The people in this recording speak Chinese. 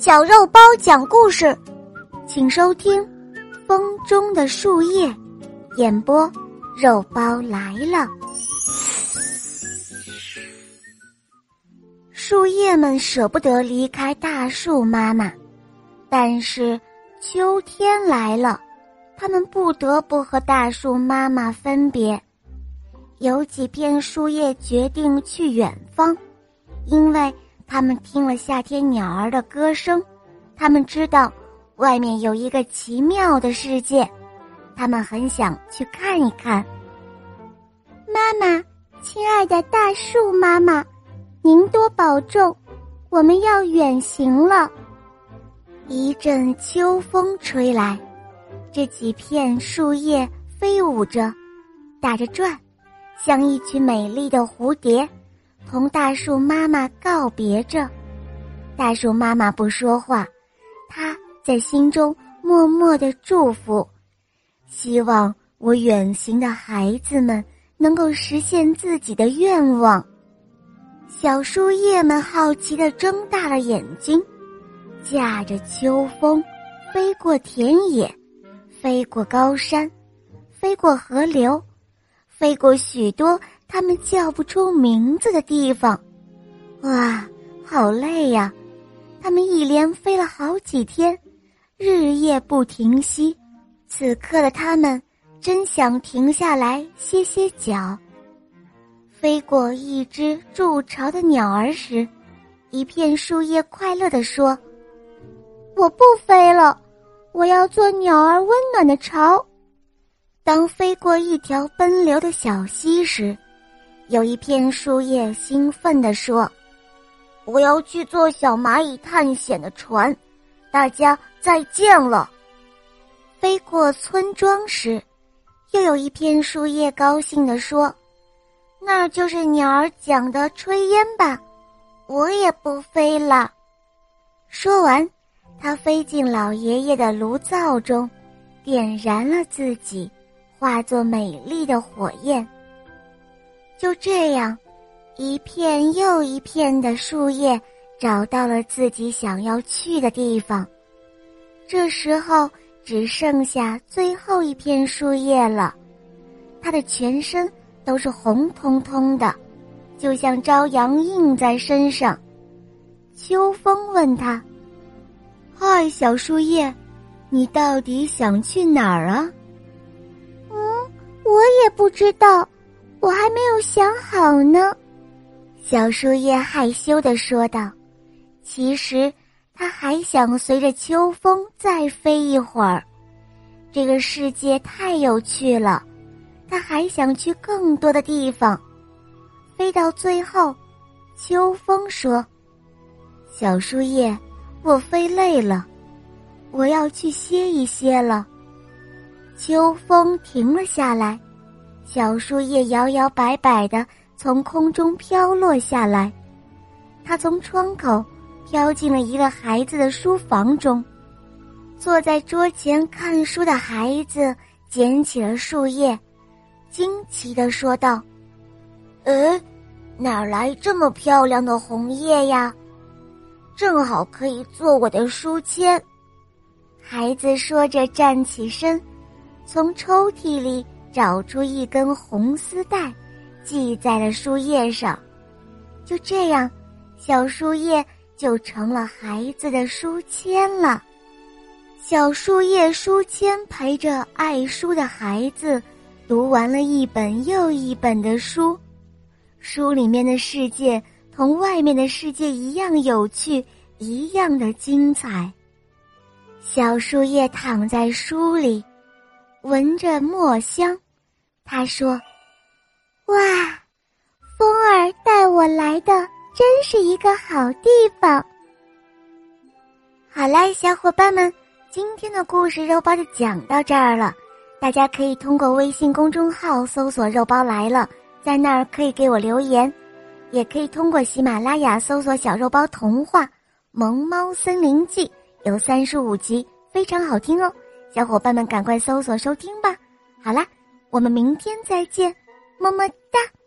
小肉包讲故事，请收听《风中的树叶》，演播肉包来了。树叶们舍不得离开大树妈妈，但是秋天来了，它们不得不和大树妈妈分别。有几片树叶决定去远方，因为。他们听了夏天鸟儿的歌声，他们知道外面有一个奇妙的世界，他们很想去看一看。妈妈，亲爱的大树妈妈，您多保重，我们要远行了。一阵秋风吹来，这几片树叶飞舞着，打着转，像一群美丽的蝴蝶。同大树妈妈告别着，大树妈妈不说话，她在心中默默的祝福，希望我远行的孩子们能够实现自己的愿望。小树叶们好奇的睁大了眼睛，驾着秋风，飞过田野，飞过高山，飞过河流，飞过许多。他们叫不出名字的地方，哇，好累呀！他们一连飞了好几天，日夜不停息。此刻的他们真想停下来歇歇脚。飞过一只筑巢的鸟儿时，一片树叶快乐地说：“我不飞了，我要做鸟儿温暖的巢。”当飞过一条奔流的小溪时，有一片树叶兴奋地说：“我要去做小蚂蚁探险的船，大家再见了。”飞过村庄时，又有一片树叶高兴地说：“那就是鸟儿讲的炊烟吧，我也不飞了。”说完，它飞进老爷爷的炉灶中，点燃了自己，化作美丽的火焰。就这样，一片又一片的树叶找到了自己想要去的地方。这时候只剩下最后一片树叶了，它的全身都是红彤彤的，就像朝阳映在身上。秋风问他：“嗨，小树叶，你到底想去哪儿啊？”“，我也不知道。”我还没有想好呢，小树叶害羞的说道。其实，他还想随着秋风再飞一会儿。这个世界太有趣了，他还想去更多的地方。飞到最后，秋风说：“小树叶，我飞累了，我要去歇一歇了。”秋风停了下来。小树叶摇摇摆摆的从空中飘落下来，它从窗口飘进了一个孩子的书房中。坐在桌前看书的孩子捡起了树叶，惊奇的说道：“呃，哪来这么漂亮的红叶呀？正好可以做我的书签。”孩子说着站起身，从抽屉里。找出一根红丝带，系在了树叶上。就这样，小树叶就成了孩子的书签了。小树叶书签陪着爱书的孩子，读完了一本又一本的书。书里面的世界同外面的世界一样有趣，一样的精彩。小树叶躺在书里。闻着墨香，他说：“哇，风儿带我来的真是一个好地方。”好啦，小伙伴们，今天的故事肉包就讲到这儿了。大家可以通过微信公众号搜索“肉包来了”，在那儿可以给我留言，也可以通过喜马拉雅搜索“小肉包童话《萌猫森林记》”，有三十五集，非常好听哦。小伙伴们，赶快搜索收听吧！好啦，我们明天再见，么么哒。